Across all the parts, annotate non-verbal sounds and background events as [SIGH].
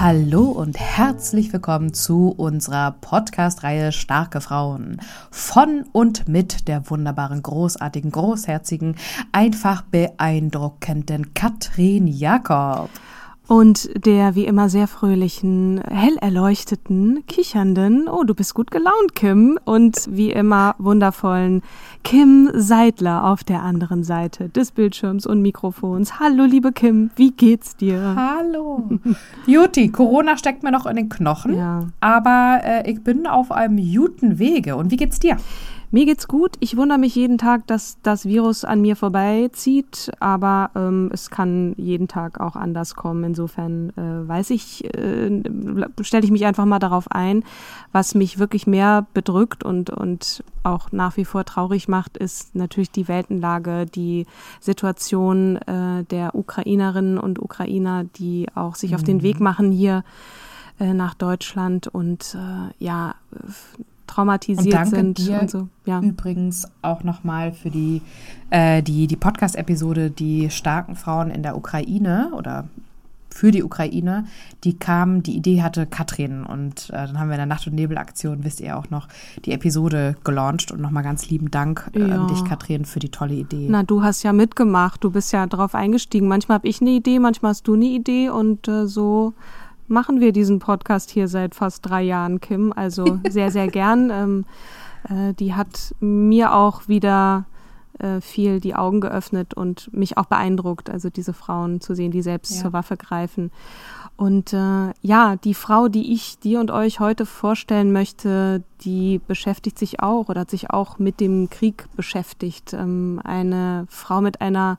Hallo und herzlich willkommen zu unserer Podcast-Reihe Starke Frauen. Von und mit der wunderbaren, großartigen, großherzigen, einfach beeindruckenden Katrin Jakob und der wie immer sehr fröhlichen, hell erleuchteten, kichernden, oh, du bist gut gelaunt, Kim, und wie immer wundervollen Kim Seidler auf der anderen Seite des Bildschirms und Mikrofons. Hallo, liebe Kim, wie geht's dir? Hallo. Juti, Corona steckt mir noch in den Knochen, ja. aber äh, ich bin auf einem guten Wege. Und wie geht's dir? Mir geht's gut. Ich wundere mich jeden Tag, dass das Virus an mir vorbeizieht, aber ähm, es kann jeden Tag auch anders kommen. Insofern äh, weiß ich, äh, stelle ich mich einfach mal darauf ein. Was mich wirklich mehr bedrückt und, und auch nach wie vor traurig macht, ist natürlich die Weltenlage, die Situation äh, der Ukrainerinnen und Ukrainer, die auch sich mhm. auf den mhm. Weg machen hier äh, nach Deutschland und äh, ja traumatisiert und sind und so. Ja. Übrigens auch nochmal für die, äh, die, die Podcast-Episode Die starken Frauen in der Ukraine oder für die Ukraine, die kam, die Idee hatte Katrin und äh, dann haben wir in der Nacht- und Nebel-Aktion, wisst ihr auch noch, die Episode gelauncht und nochmal ganz lieben Dank äh, ja. an dich, Katrin, für die tolle Idee. Na, du hast ja mitgemacht, du bist ja drauf eingestiegen. Manchmal habe ich eine Idee, manchmal hast du eine Idee und äh, so machen wir diesen Podcast hier seit fast drei Jahren, Kim. Also [LAUGHS] sehr, sehr gern. Ähm, äh, die hat mir auch wieder äh, viel die Augen geöffnet und mich auch beeindruckt, also diese Frauen zu sehen, die selbst ja. zur Waffe greifen. Und äh, ja, die Frau, die ich dir und euch heute vorstellen möchte, die beschäftigt sich auch oder hat sich auch mit dem Krieg beschäftigt. Ähm, eine Frau mit einer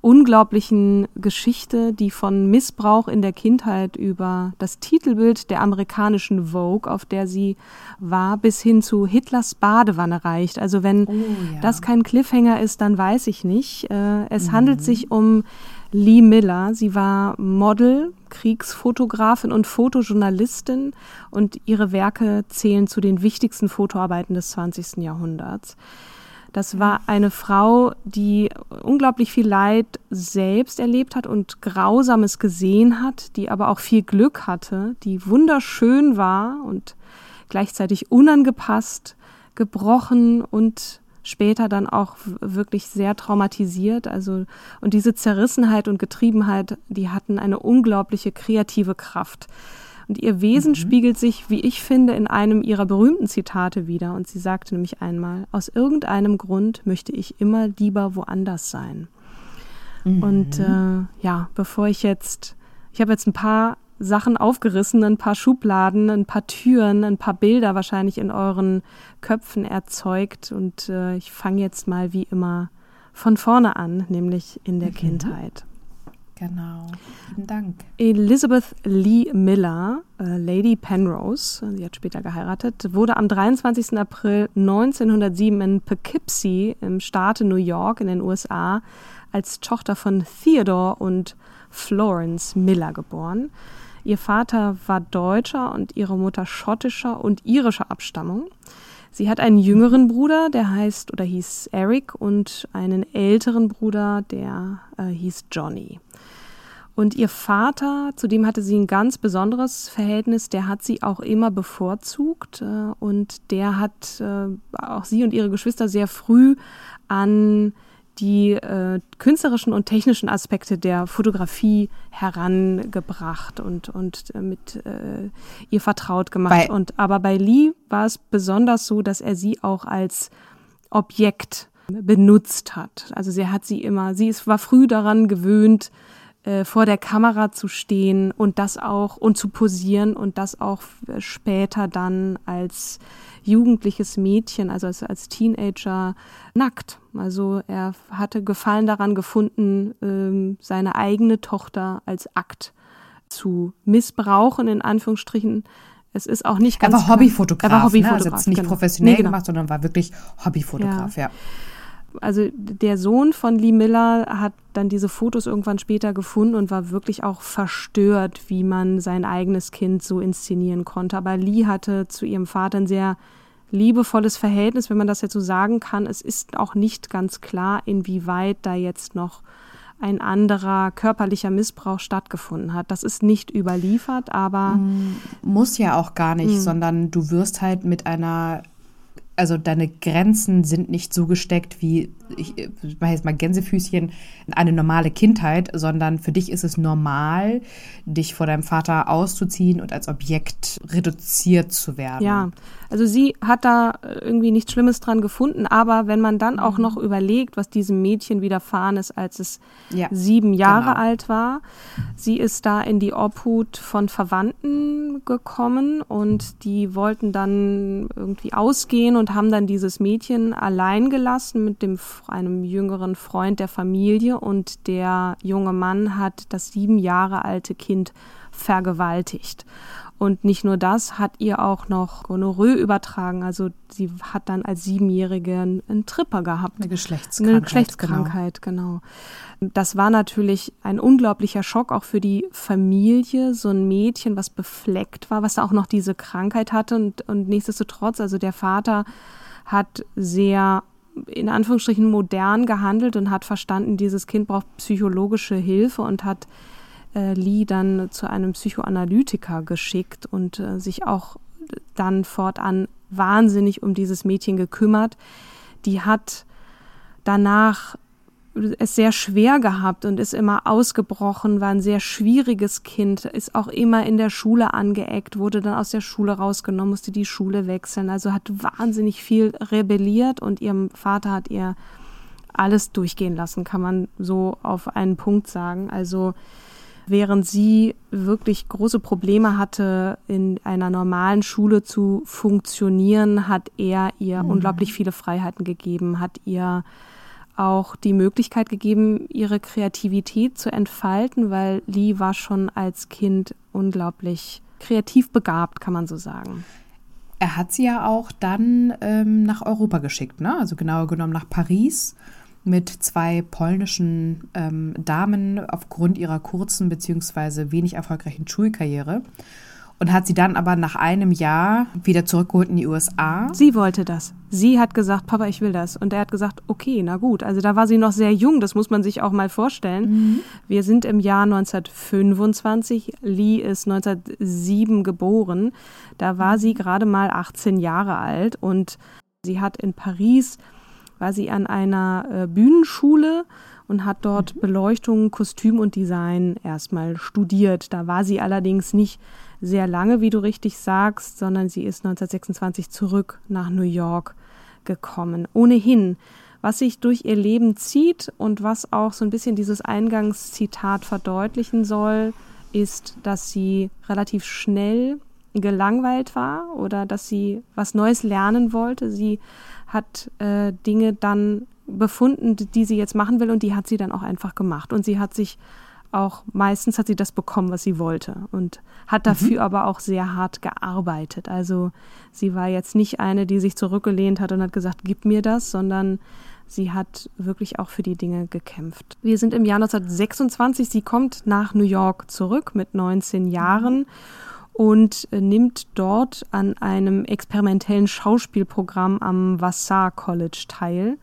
unglaublichen Geschichte, die von Missbrauch in der Kindheit über das Titelbild der amerikanischen Vogue, auf der sie war, bis hin zu Hitlers Badewanne reicht. Also wenn oh, ja. das kein Cliffhanger ist, dann weiß ich nicht. Äh, es mhm. handelt sich um Lee Miller. Sie war Model, Kriegsfotografin und Fotojournalistin und ihre Werke zählen zu den wichtigsten Fotoarbeiten des 20. Jahrhunderts. Das war eine Frau, die unglaublich viel Leid selbst erlebt hat und Grausames gesehen hat, die aber auch viel Glück hatte, die wunderschön war und gleichzeitig unangepasst, gebrochen und später dann auch wirklich sehr traumatisiert. Also, und diese Zerrissenheit und Getriebenheit, die hatten eine unglaubliche kreative Kraft. Und ihr Wesen mhm. spiegelt sich, wie ich finde, in einem ihrer berühmten Zitate wieder. Und sie sagte nämlich einmal, aus irgendeinem Grund möchte ich immer lieber woanders sein. Mhm. Und äh, ja, bevor ich jetzt, ich habe jetzt ein paar Sachen aufgerissen, ein paar Schubladen, ein paar Türen, ein paar Bilder wahrscheinlich in euren Köpfen erzeugt. Und äh, ich fange jetzt mal wie immer von vorne an, nämlich in der mhm. Kindheit. Genau, vielen Dank. Elizabeth Lee Miller, äh, Lady Penrose, sie hat später geheiratet, wurde am 23. April 1907 in Poughkeepsie im Staate New York in den USA als Tochter von Theodore und Florence Miller geboren. Ihr Vater war Deutscher und ihre Mutter schottischer und irischer Abstammung. Sie hat einen jüngeren Bruder, der heißt oder hieß Eric, und einen älteren Bruder, der äh, hieß Johnny. Und ihr Vater, zu dem hatte sie ein ganz besonderes Verhältnis, der hat sie auch immer bevorzugt äh, und der hat äh, auch sie und ihre Geschwister sehr früh an die äh, künstlerischen und technischen Aspekte der Fotografie herangebracht und, und äh, mit äh, ihr vertraut gemacht. Bei und aber bei Lee war es besonders so, dass er sie auch als Objekt benutzt hat. Also sie hat sie immer, sie ist, war früh daran gewöhnt, äh, vor der Kamera zu stehen und das auch und zu posieren und das auch später dann als jugendliches Mädchen, also als, als Teenager, nackt. Also er hatte Gefallen daran gefunden, ähm, seine eigene Tochter als Akt zu missbrauchen, in Anführungsstrichen. Es ist auch nicht ganz. Er war Hobbyfotograf. Er war Hobbyfotograf. Ne? Also nicht genau. professionell nee, genau. gemacht, sondern war wirklich Hobbyfotograf, ja. ja also der Sohn von Lee Miller hat dann diese Fotos irgendwann später gefunden und war wirklich auch verstört, wie man sein eigenes Kind so inszenieren konnte. Aber Lee hatte zu ihrem Vater ein sehr liebevolles Verhältnis, wenn man das jetzt so sagen kann. Es ist auch nicht ganz klar, inwieweit da jetzt noch ein anderer körperlicher Missbrauch stattgefunden hat. Das ist nicht überliefert, aber. Muss ja auch gar nicht, mh. sondern du wirst halt mit einer also deine Grenzen sind nicht so gesteckt wie, ich, ich mache jetzt mal Gänsefüßchen, eine normale Kindheit, sondern für dich ist es normal, dich vor deinem Vater auszuziehen und als Objekt reduziert zu werden. Ja, also sie hat da irgendwie nichts Schlimmes dran gefunden, aber wenn man dann auch mhm. noch überlegt, was diesem Mädchen widerfahren ist, als es ja, sieben Jahre genau. alt war, sie ist da in die Obhut von Verwandten gekommen und die wollten dann irgendwie ausgehen und haben dann dieses Mädchen allein gelassen mit dem, einem jüngeren Freund der Familie und der junge Mann hat das sieben Jahre alte Kind vergewaltigt. Und nicht nur das, hat ihr auch noch Gonorrhoe übertragen. Also sie hat dann als Siebenjährige einen Tripper gehabt. Eine Geschlechtskrankheit. Eine Geschlechtskrankheit, genau. genau. Das war natürlich ein unglaublicher Schock auch für die Familie. So ein Mädchen, was befleckt war, was auch noch diese Krankheit hatte. Und, und nichtsdestotrotz, also der Vater hat sehr in Anführungsstrichen modern gehandelt und hat verstanden, dieses Kind braucht psychologische Hilfe und hat äh, Lee dann zu einem Psychoanalytiker geschickt und äh, sich auch dann fortan wahnsinnig um dieses Mädchen gekümmert. Die hat danach es sehr schwer gehabt und ist immer ausgebrochen, war ein sehr schwieriges Kind, ist auch immer in der Schule angeeckt, wurde dann aus der Schule rausgenommen, musste die Schule wechseln, also hat wahnsinnig viel rebelliert und ihrem Vater hat ihr alles durchgehen lassen, kann man so auf einen Punkt sagen. Also während sie wirklich große Probleme hatte, in einer normalen Schule zu funktionieren, hat er ihr mhm. unglaublich viele Freiheiten gegeben, hat ihr auch die Möglichkeit gegeben, ihre Kreativität zu entfalten, weil Lee war schon als Kind unglaublich kreativ begabt, kann man so sagen. Er hat sie ja auch dann ähm, nach Europa geschickt, ne? also genauer genommen nach Paris mit zwei polnischen ähm, Damen aufgrund ihrer kurzen bzw. wenig erfolgreichen Schulkarriere und hat sie dann aber nach einem Jahr wieder zurückgeholt in die USA. Sie wollte das. Sie hat gesagt, Papa, ich will das. Und er hat gesagt, okay, na gut. Also da war sie noch sehr jung, das muss man sich auch mal vorstellen. Mhm. Wir sind im Jahr 1925, Lee ist 1907 geboren. Da war sie gerade mal 18 Jahre alt und sie hat in Paris war sie an einer äh, Bühnenschule und hat dort mhm. Beleuchtung, Kostüm und Design erstmal studiert. Da war sie allerdings nicht sehr lange, wie du richtig sagst, sondern sie ist 1926 zurück nach New York gekommen. Ohnehin, was sich durch ihr Leben zieht und was auch so ein bisschen dieses Eingangszitat verdeutlichen soll, ist, dass sie relativ schnell gelangweilt war oder dass sie was Neues lernen wollte. Sie hat äh, Dinge dann befunden, die sie jetzt machen will und die hat sie dann auch einfach gemacht. Und sie hat sich auch meistens hat sie das bekommen, was sie wollte und hat mhm. dafür mhm. aber auch sehr hart gearbeitet. Also sie war jetzt nicht eine, die sich zurückgelehnt hat und hat gesagt, gib mir das, sondern sie hat wirklich auch für die Dinge gekämpft. Wir sind im Jahr 1926, sie kommt nach New York zurück mit 19 Jahren. Und äh, nimmt dort an einem experimentellen Schauspielprogramm am Vassar College teil.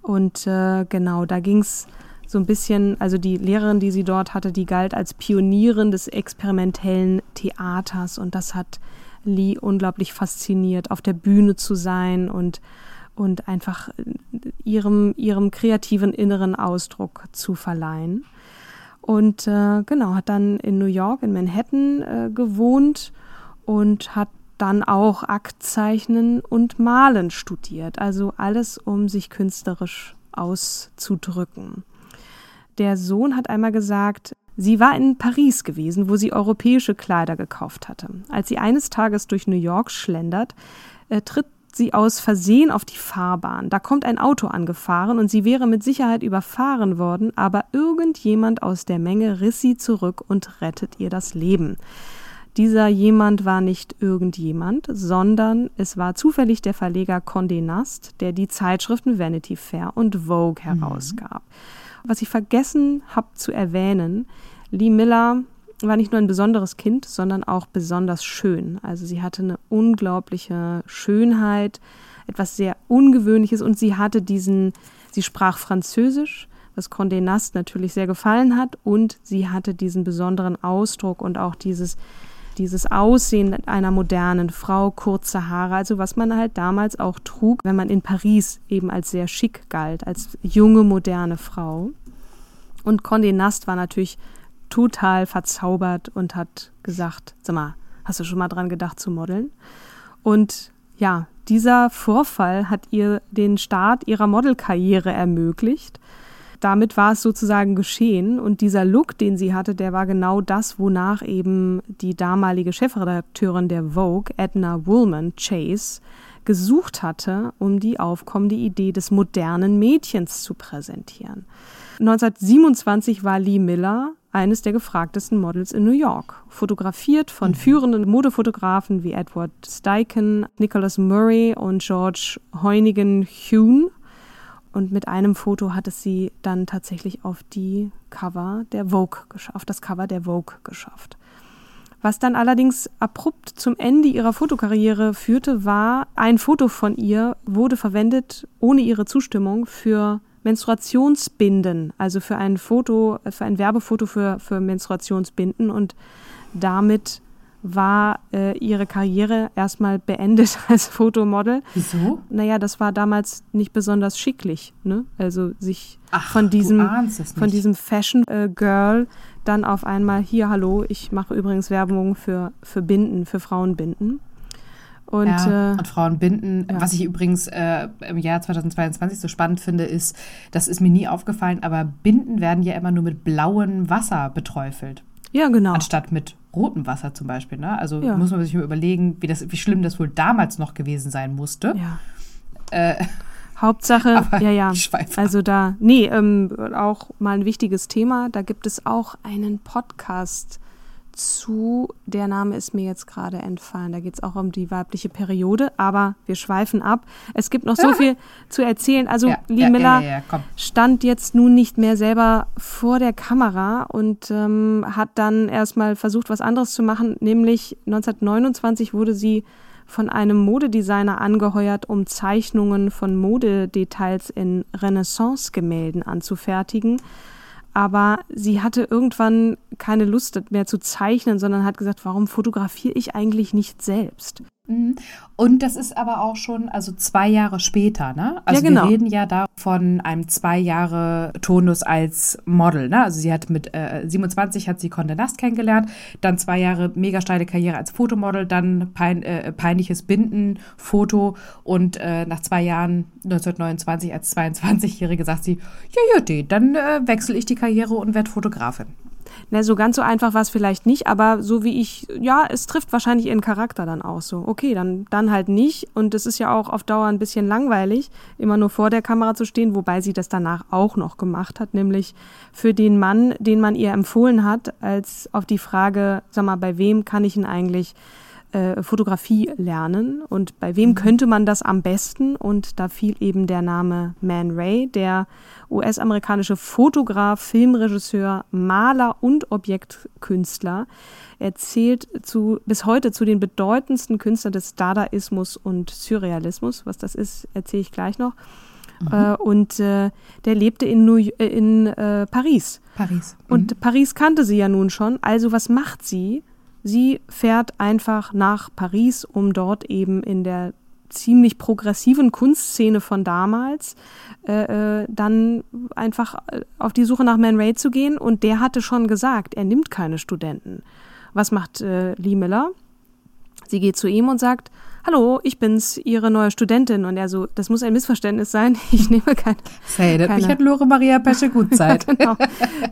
Und äh, genau, da ging es so ein bisschen, also die Lehrerin, die sie dort hatte, die galt als Pionierin des experimentellen Theaters und das hat Lee unglaublich fasziniert, auf der Bühne zu sein und und einfach ihrem, ihrem kreativen inneren Ausdruck zu verleihen. Und äh, genau, hat dann in New York, in Manhattan äh, gewohnt und hat dann auch Aktzeichnen und Malen studiert. Also alles, um sich künstlerisch auszudrücken. Der Sohn hat einmal gesagt, sie war in Paris gewesen, wo sie europäische Kleider gekauft hatte. Als sie eines Tages durch New York schlendert, äh, tritt sie aus Versehen auf die Fahrbahn. Da kommt ein Auto angefahren und sie wäre mit Sicherheit überfahren worden, aber irgendjemand aus der Menge riss sie zurück und rettet ihr das Leben. Dieser jemand war nicht irgendjemand, sondern es war zufällig der Verleger Condé Nast, der die Zeitschriften Vanity Fair und Vogue mhm. herausgab. Mhm. Was ich vergessen habe zu erwähnen, Lee Miller war nicht nur ein besonderes Kind, sondern auch besonders schön. Also sie hatte eine unglaubliche Schönheit, etwas sehr Ungewöhnliches und sie hatte diesen, sie sprach Französisch, was Condé Nast natürlich sehr gefallen hat und sie hatte diesen besonderen Ausdruck und auch dieses dieses Aussehen einer modernen Frau, kurze Haare, also was man halt damals auch trug, wenn man in Paris eben als sehr schick galt, als junge, moderne Frau. Und Condé Nast war natürlich total verzaubert und hat gesagt, sag mal, hast du schon mal dran gedacht zu modeln? Und ja, dieser Vorfall hat ihr den Start ihrer Modelkarriere ermöglicht damit war es sozusagen geschehen. Und dieser Look, den sie hatte, der war genau das, wonach eben die damalige Chefredakteurin der Vogue, Edna Woolman Chase, gesucht hatte, um die aufkommende Idee des modernen Mädchens zu präsentieren. 1927 war Lee Miller eines der gefragtesten Models in New York, fotografiert von mhm. führenden Modefotografen wie Edward Steichen, Nicholas Murray und George Heunigen Hune. Und mit einem Foto hat es sie dann tatsächlich auf die Cover der Vogue geschafft, das Cover der Vogue geschafft. Was dann allerdings abrupt zum Ende ihrer Fotokarriere führte, war, ein Foto von ihr wurde verwendet ohne ihre Zustimmung für Menstruationsbinden, also für ein Foto, für ein Werbefoto für, für Menstruationsbinden und damit war äh, ihre Karriere erstmal beendet [LAUGHS] als Fotomodel. Wieso? Naja, das war damals nicht besonders schicklich, ne? Also sich Ach, von diesem von diesem Fashion äh, Girl dann auf einmal hier, hallo, ich mache übrigens Werbung für, für Binden, für Frauenbinden. Und, ja, äh, und Frauenbinden, ja. was ich übrigens äh, im Jahr 2022 so spannend finde, ist, das ist mir nie aufgefallen, aber Binden werden ja immer nur mit blauem Wasser beträufelt. Ja, genau. Anstatt mit rotem Wasser zum Beispiel. Ne? Also ja. muss man sich mal überlegen, wie, das, wie schlimm das wohl damals noch gewesen sein musste. Ja. Äh, Hauptsache, [LAUGHS] ja, ja. Also da, nee, ähm, auch mal ein wichtiges Thema. Da gibt es auch einen Podcast zu, der Name ist mir jetzt gerade entfallen. Da geht es auch um die weibliche Periode, aber wir schweifen ab. Es gibt noch so [LAUGHS] viel zu erzählen. Also ja, Lee ja, Miller ja, stand jetzt nun nicht mehr selber vor der Kamera und ähm, hat dann erstmal versucht, was anderes zu machen, nämlich 1929 wurde sie von einem Modedesigner angeheuert, um Zeichnungen von Modedetails in Renaissance-Gemälden anzufertigen aber sie hatte irgendwann keine Lust mehr zu zeichnen, sondern hat gesagt, warum fotografiere ich eigentlich nicht selbst? Mhm. Und das ist aber auch schon, also zwei Jahre später, ne? Also ja, genau. wir reden ja da von einem zwei Jahre Tonus als Model, ne? Also sie hat mit äh, 27 hat sie Conde Nast kennengelernt, dann zwei Jahre mega steile Karriere als Fotomodel, dann pein, äh, peinliches Binden, Foto und äh, nach zwei Jahren 1929 als 22-Jährige sagt sie, ja, ja, dann äh, wechsle ich die Karriere und werde Fotografin. Na, so ganz so einfach war es vielleicht nicht, aber so wie ich, ja, es trifft wahrscheinlich ihren Charakter dann auch so. Okay, dann, dann halt nicht. Und es ist ja auch auf Dauer ein bisschen langweilig, immer nur vor der Kamera zu stehen, wobei sie das danach auch noch gemacht hat, nämlich für den Mann, den man ihr empfohlen hat, als auf die Frage, sag mal, bei wem kann ich ihn eigentlich äh, Fotografie lernen und bei wem mhm. könnte man das am besten? Und da fiel eben der Name Man Ray, der US-amerikanische Fotograf, Filmregisseur, Maler und Objektkünstler. Er zählt zu, bis heute zu den bedeutendsten Künstlern des Dadaismus und Surrealismus. Was das ist, erzähle ich gleich noch. Mhm. Äh, und äh, der lebte in, New, äh, in äh, Paris. Paris. Mhm. Und Paris kannte sie ja nun schon. Also was macht sie? Sie fährt einfach nach Paris, um dort eben in der ziemlich progressiven Kunstszene von damals, äh, äh, dann einfach äh, auf die Suche nach Man Ray zu gehen. Und der hatte schon gesagt, er nimmt keine Studenten. Was macht äh, Lee Miller? Sie geht zu ihm und sagt, hallo, ich bin's, Ihre neue Studentin. Und er so, das muss ein Missverständnis sein, [LAUGHS] ich nehme keine. Say, das mich hat Lore Maria Pesche gut Zeit. [LAUGHS] genau,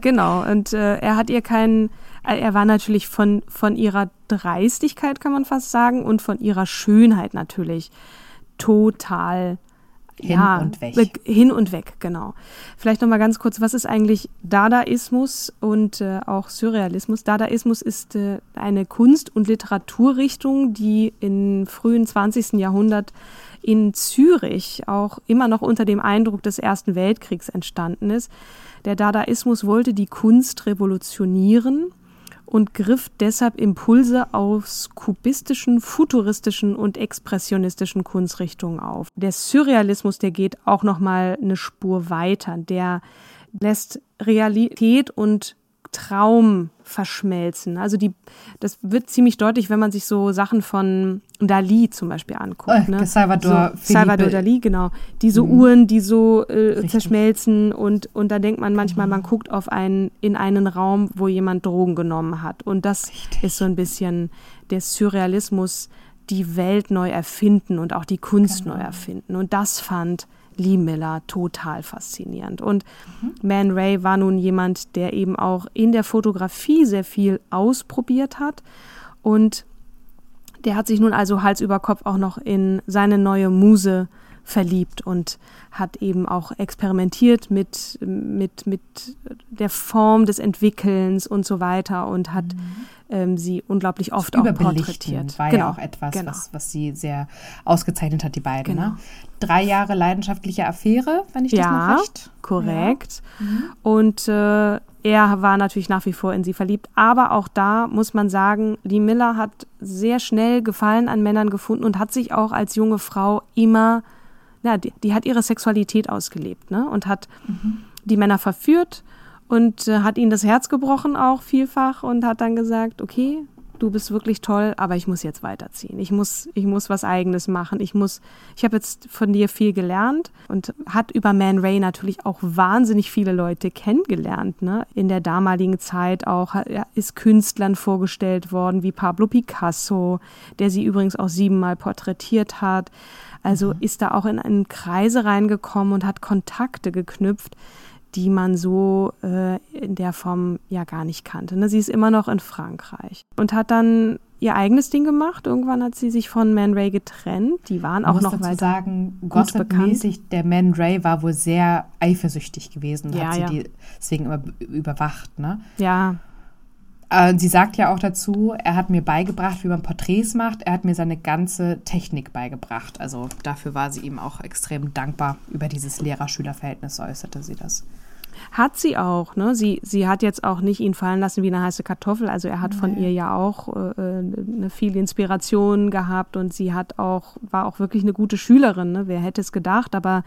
genau. Und äh, er hat ihr keinen, er war natürlich von, von ihrer Dreistigkeit, kann man fast sagen, und von ihrer Schönheit natürlich total hin ja, und weg. Hin und weg, genau. Vielleicht noch mal ganz kurz, was ist eigentlich Dadaismus und äh, auch Surrealismus? Dadaismus ist äh, eine Kunst- und Literaturrichtung, die im frühen 20. Jahrhundert in Zürich auch immer noch unter dem Eindruck des Ersten Weltkriegs entstanden ist. Der Dadaismus wollte die Kunst revolutionieren und griff deshalb Impulse aus kubistischen, futuristischen und expressionistischen Kunstrichtungen auf. Der Surrealismus, der geht auch noch mal eine Spur weiter. Der lässt Realität und Traum verschmelzen. Also die, das wird ziemlich deutlich, wenn man sich so Sachen von Dali zum Beispiel anguckt. Ne? Salvador, so, Salvador Dali, genau. Diese mhm. Uhren, die so äh, zerschmelzen und, und da denkt man manchmal, man guckt auf einen, in einen Raum, wo jemand Drogen genommen hat. Und das Richtig. ist so ein bisschen der Surrealismus, die Welt neu erfinden und auch die Kunst genau. neu erfinden. Und das fand Lee Miller total faszinierend. Und. Man Ray war nun jemand, der eben auch in der Fotografie sehr viel ausprobiert hat und der hat sich nun also Hals über Kopf auch noch in seine neue Muse verliebt und hat eben auch experimentiert mit, mit, mit der Form des Entwickelns und so weiter und hat mhm. ähm, sie unglaublich oft auch porträtiert. war genau, ja auch etwas, genau. was, was sie sehr ausgezeichnet hat, die beiden. Ne? Genau. Ne? Drei Jahre leidenschaftliche Affäre, wenn ich das ja, noch recht. Korrekt. Ja. Mhm. Und äh, er war natürlich nach wie vor in sie verliebt. Aber auch da muss man sagen, Lee Miller hat sehr schnell Gefallen an Männern gefunden und hat sich auch als junge Frau immer ja, die, die hat ihre Sexualität ausgelebt ne? und hat mhm. die Männer verführt und äh, hat ihnen das Herz gebrochen auch vielfach und hat dann gesagt, okay, du bist wirklich toll, aber ich muss jetzt weiterziehen. Ich muss, ich muss was Eigenes machen. Ich muss, ich habe jetzt von dir viel gelernt und hat über Man Ray natürlich auch wahnsinnig viele Leute kennengelernt. Ne? In der damaligen Zeit auch ist Künstlern vorgestellt worden wie Pablo Picasso, der sie übrigens auch siebenmal porträtiert hat. Also mhm. ist da auch in einen Kreise reingekommen und hat Kontakte geknüpft, die man so äh, in der Form ja gar nicht kannte. Ne? Sie ist immer noch in Frankreich und hat dann ihr eigenes Ding gemacht. Irgendwann hat sie sich von Man Ray getrennt. Die waren auch noch weiter sagen, gossipmäßig, der Man Ray war wohl sehr eifersüchtig gewesen. Ja, hat sie ja. die deswegen immer überwacht, ne? Ja, sie sagt ja auch dazu, er hat mir beigebracht, wie man Porträts macht. Er hat mir seine ganze Technik beigebracht. Also dafür war sie ihm auch extrem dankbar. Über dieses Lehrer-Schüler-Verhältnis äußerte sie das. Hat sie auch, ne? Sie, sie hat jetzt auch nicht ihn fallen lassen wie eine heiße Kartoffel. Also er hat von ihr ja auch äh, eine viel Inspiration gehabt und sie hat auch, war auch wirklich eine gute Schülerin, ne? Wer hätte es gedacht, aber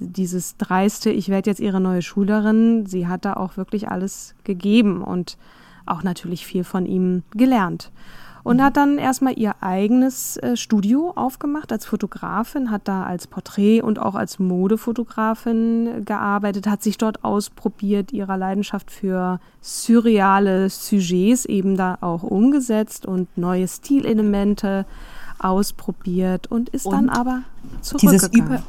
dieses dreiste, ich werde jetzt ihre neue Schülerin, sie hat da auch wirklich alles gegeben und auch natürlich viel von ihm gelernt. Und hat dann erstmal ihr eigenes äh, Studio aufgemacht als Fotografin, hat da als Porträt- und auch als Modefotografin gearbeitet, hat sich dort ausprobiert, ihrer Leidenschaft für surreale Sujets eben da auch umgesetzt und neue Stilelemente ausprobiert und ist und dann aber zurückgegangen. Dieses Über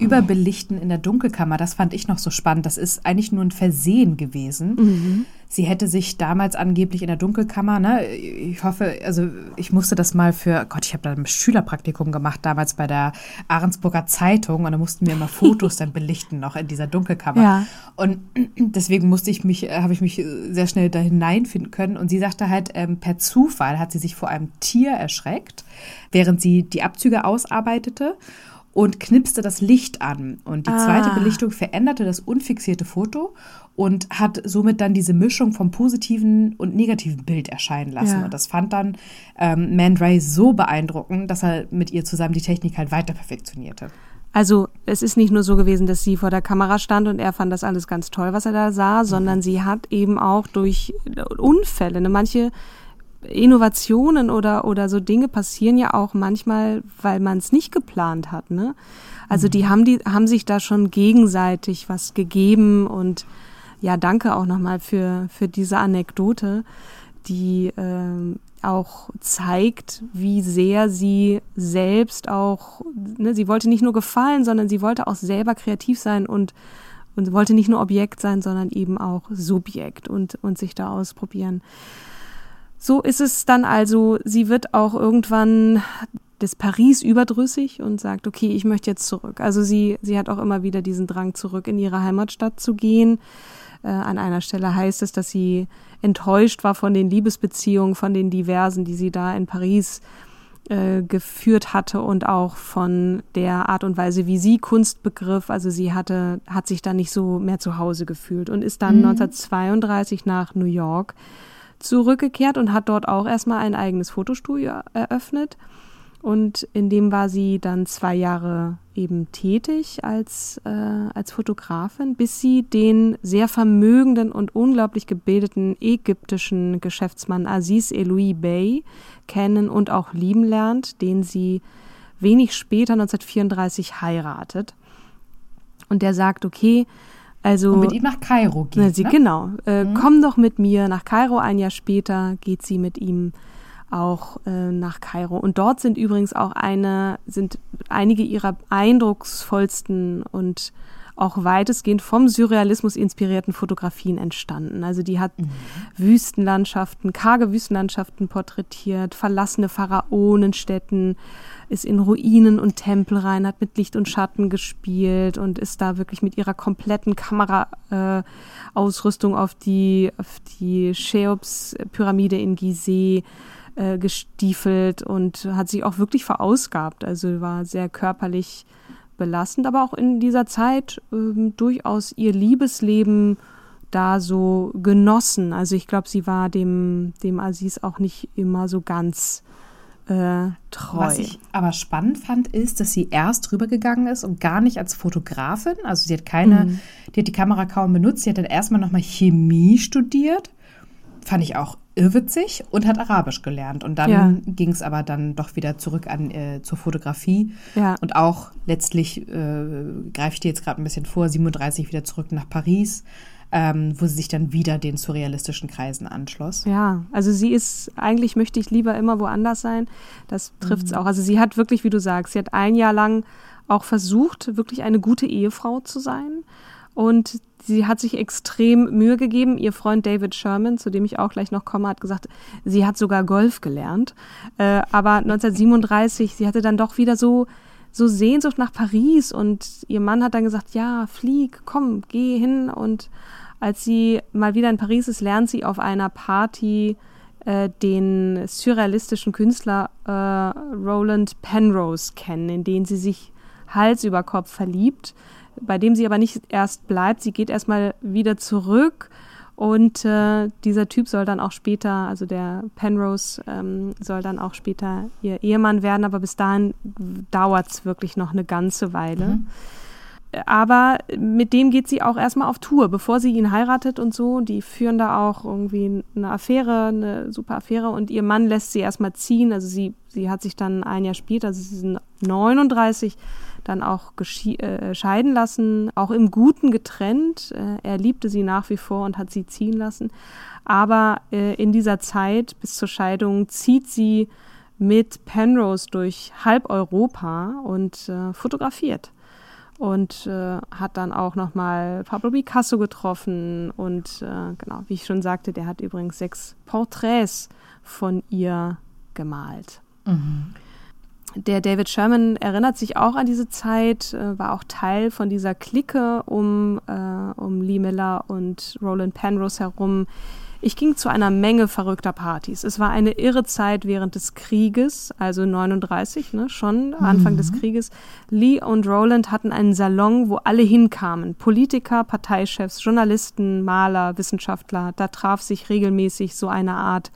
Überbelichten in der Dunkelkammer, das fand ich noch so spannend. Das ist eigentlich nur ein Versehen gewesen. Mhm. Sie hätte sich damals angeblich in der Dunkelkammer, ne, ich hoffe, also ich musste das mal für, Gott, ich habe da ein Schülerpraktikum gemacht, damals bei der Ahrensburger Zeitung und da mussten wir immer [LAUGHS] Fotos dann belichten noch in dieser Dunkelkammer. Ja. Und [CLEARS THROAT] deswegen musste ich mich, habe ich mich sehr schnell da hineinfinden können. Und sie sagte halt, ähm, per Zufall hat sie sich vor einem Tier erschreckt, während sie die Abzüge ausarbeitete und knipste das Licht an. Und die zweite ah. Belichtung veränderte das unfixierte Foto und hat somit dann diese Mischung vom positiven und negativen Bild erscheinen lassen. Ja. Und das fand dann ähm, Man Ray so beeindruckend, dass er mit ihr zusammen die Technik halt weiter perfektionierte. Also es ist nicht nur so gewesen, dass sie vor der Kamera stand und er fand das alles ganz toll, was er da sah, sondern mhm. sie hat eben auch durch Unfälle, ne, manche Innovationen oder, oder so Dinge passieren ja auch manchmal, weil man es nicht geplant hat. Ne? Also die haben die haben sich da schon gegenseitig was gegeben und ja, danke auch nochmal für für diese Anekdote, die äh, auch zeigt, wie sehr sie selbst auch, ne, sie wollte nicht nur gefallen, sondern sie wollte auch selber kreativ sein und und wollte nicht nur Objekt sein, sondern eben auch Subjekt und und sich da ausprobieren. So ist es dann also, sie wird auch irgendwann des Paris überdrüssig und sagt, okay, ich möchte jetzt zurück. Also sie, sie hat auch immer wieder diesen Drang, zurück in ihre Heimatstadt zu gehen. Äh, an einer Stelle heißt es, dass sie enttäuscht war von den Liebesbeziehungen, von den diversen, die sie da in Paris äh, geführt hatte und auch von der Art und Weise, wie sie Kunst begriff. Also sie hatte, hat sich da nicht so mehr zu Hause gefühlt und ist dann mhm. 1932 nach New York zurückgekehrt und hat dort auch erstmal ein eigenes Fotostudio eröffnet. Und in dem war sie dann zwei Jahre eben tätig als, äh, als Fotografin, bis sie den sehr vermögenden und unglaublich gebildeten ägyptischen Geschäftsmann Aziz Eloui Bey kennen und auch lieben lernt, den sie wenig später 1934 heiratet. Und der sagt, okay, also. Und mit ihm nach Kairo geht. Na, sie, ne? Genau. Äh, mhm. Komm doch mit mir nach Kairo. Ein Jahr später geht sie mit ihm auch äh, nach Kairo. Und dort sind übrigens auch eine, sind einige ihrer eindrucksvollsten und auch weitestgehend vom Surrealismus inspirierten Fotografien entstanden. Also die hat mhm. Wüstenlandschaften, karge Wüstenlandschaften porträtiert, verlassene Pharaonenstädten, ist in Ruinen und Tempel rein, hat mit Licht und Schatten gespielt und ist da wirklich mit ihrer kompletten Kameraausrüstung äh, auf die, auf die Cheops-Pyramide in Gizeh äh, gestiefelt und hat sich auch wirklich verausgabt. Also war sehr körperlich belastend, aber auch in dieser Zeit äh, durchaus ihr Liebesleben da so genossen. Also ich glaube, sie war dem, dem Aziz auch nicht immer so ganz äh, treu. Was ich aber spannend fand, ist, dass sie erst rübergegangen ist und gar nicht als Fotografin. Also sie hat keine, mhm. die hat die Kamera kaum benutzt. Sie hat dann erstmal nochmal Chemie studiert. Fand ich auch irrwitzig und hat Arabisch gelernt. Und dann ja. ging es aber dann doch wieder zurück an äh, zur Fotografie. Ja. Und auch letztlich äh, greife ich dir jetzt gerade ein bisschen vor, 37 wieder zurück nach Paris ähm, wo sie sich dann wieder den surrealistischen Kreisen anschloss. Ja, also sie ist, eigentlich möchte ich lieber immer woanders sein. Das trifft es mhm. auch. Also sie hat wirklich, wie du sagst, sie hat ein Jahr lang auch versucht, wirklich eine gute Ehefrau zu sein. Und sie hat sich extrem Mühe gegeben. Ihr Freund David Sherman, zu dem ich auch gleich noch komme, hat gesagt, sie hat sogar Golf gelernt. Äh, aber 1937, sie hatte dann doch wieder so so Sehnsucht nach Paris und ihr Mann hat dann gesagt, ja, flieg, komm, geh hin und als sie mal wieder in Paris ist, lernt sie auf einer Party äh, den surrealistischen Künstler äh, Roland Penrose kennen, in den sie sich Hals über Kopf verliebt, bei dem sie aber nicht erst bleibt. Sie geht erstmal wieder zurück und äh, dieser Typ soll dann auch später, also der Penrose, ähm, soll dann auch später ihr Ehemann werden, aber bis dahin dauert es wirklich noch eine ganze Weile. Mhm aber mit dem geht sie auch erstmal auf Tour, bevor sie ihn heiratet und so. Die führen da auch irgendwie eine Affäre, eine super Affäre und ihr Mann lässt sie erstmal ziehen. Also sie, sie hat sich dann ein Jahr später, also sie sind 39, dann auch äh, scheiden lassen, auch im Guten getrennt. Äh, er liebte sie nach wie vor und hat sie ziehen lassen. Aber äh, in dieser Zeit bis zur Scheidung zieht sie mit Penrose durch halb Europa und äh, fotografiert und äh, hat dann auch nochmal Pablo Picasso getroffen und äh, genau, wie ich schon sagte, der hat übrigens sechs Porträts von ihr gemalt. Mhm. Der David Sherman erinnert sich auch an diese Zeit, äh, war auch Teil von dieser Clique um, äh, um Lee Miller und Roland Penrose herum, ich ging zu einer Menge verrückter Partys. Es war eine irre Zeit während des Krieges, also 39, ne, schon Anfang mhm. des Krieges. Lee und Roland hatten einen Salon, wo alle hinkamen. Politiker, Parteichefs, Journalisten, Maler, Wissenschaftler. Da traf sich regelmäßig so eine Art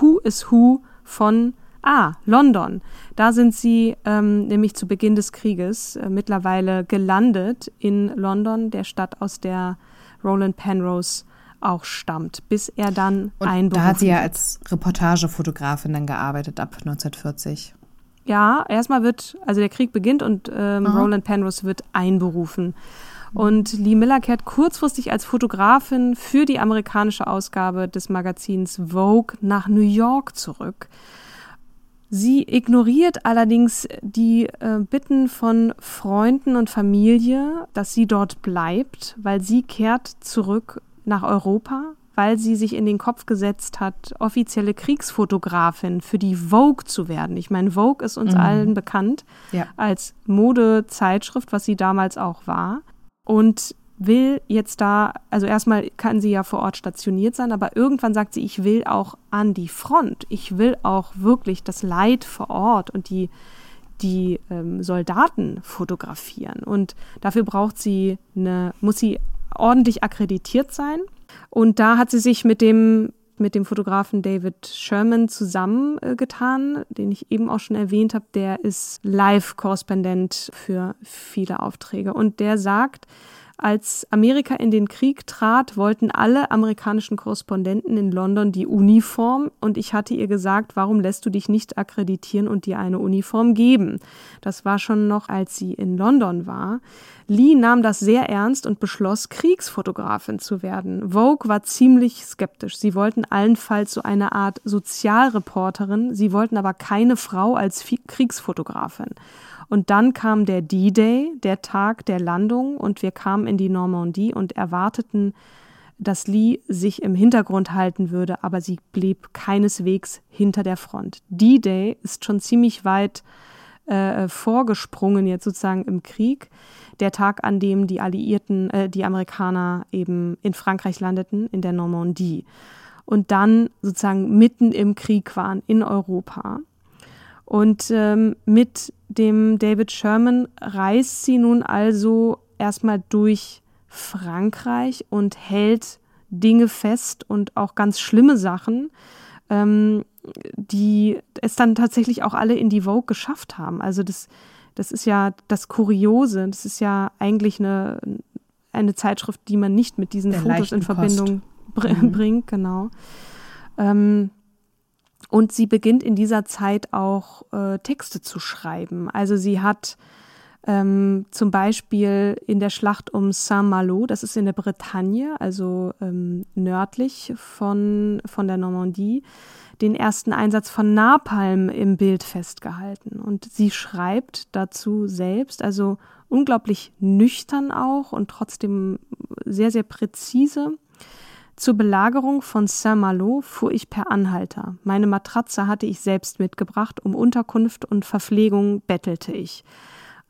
Who is Who von Ah, London. Da sind sie ähm, nämlich zu Beginn des Krieges äh, mittlerweile gelandet in London, der Stadt, aus der Roland Penrose auch stammt, bis er dann Und einberufen da hat sie ja wird. als Reportagefotografin dann gearbeitet ab 1940. Ja, erstmal wird, also der Krieg beginnt und ähm. Roland Penrose wird einberufen. Und Lee Miller kehrt kurzfristig als Fotografin für die amerikanische Ausgabe des Magazins Vogue nach New York zurück. Sie ignoriert allerdings die äh, Bitten von Freunden und Familie, dass sie dort bleibt, weil sie kehrt zurück nach Europa, weil sie sich in den Kopf gesetzt hat, offizielle Kriegsfotografin für die Vogue zu werden. Ich meine, Vogue ist uns allen bekannt Ja. als Modezeitschrift, was sie damals auch war. Und will jetzt da, also erstmal kann sie ja vor Ort stationiert sein, aber irgendwann sagt sie, ich will auch an die Front. Ich will auch wirklich das Leid vor Ort und die, die ähm, Soldaten fotografieren. Und dafür braucht sie eine, muss sie ordentlich akkreditiert sein. Und da hat sie sich mit dem mit dem Fotografen David Sherman zusammengetan, den ich eben auch schon erwähnt habe. Der ist Live-Korrespondent für viele Aufträge. Und der sagt, als Amerika in den Krieg trat, wollten alle amerikanischen Korrespondenten in London die Uniform und ich hatte ihr gesagt, warum lässt du dich nicht akkreditieren und dir eine Uniform geben? Das war schon noch, als sie in London war. Lee nahm das sehr ernst und beschloss, Kriegsfotografin zu werden. Vogue war ziemlich skeptisch. Sie wollten allenfalls so eine Art Sozialreporterin, sie wollten aber keine Frau als Fi- Kriegsfotografin. Und dann kam der D-Day, der Tag der Landung, und wir kamen in die Normandie und erwarteten, dass Lee sich im Hintergrund halten würde, aber sie blieb keineswegs hinter der Front. D-Day ist schon ziemlich weit äh, vorgesprungen jetzt sozusagen im Krieg. Der Tag, an dem die Alliierten, äh, die Amerikaner eben in Frankreich landeten, in der Normandie. Und dann sozusagen mitten im Krieg waren in Europa. Und ähm, mit dem David Sherman reist sie nun also erstmal durch Frankreich und hält Dinge fest und auch ganz schlimme Sachen, ähm, die es dann tatsächlich auch alle in die Vogue geschafft haben. Also das, das ist ja das Kuriose, das ist ja eigentlich eine, eine Zeitschrift, die man nicht mit diesen Der Fotos in Verbindung br Mhm. bringt, genau. Ähm, und sie beginnt in dieser Zeit auch äh, Texte zu schreiben. Also sie hat ähm, zum Beispiel in der Schlacht um Saint-Malo, das ist in der Bretagne, also ähm, nördlich von, von der Normandie, den ersten Einsatz von Napalm im Bild festgehalten. Und sie schreibt dazu selbst, also unglaublich nüchtern auch und trotzdem sehr, sehr präzise. Zur Belagerung von Saint-Malo fuhr ich per Anhalter. Meine Matratze hatte ich selbst mitgebracht, um Unterkunft und Verpflegung bettelte ich.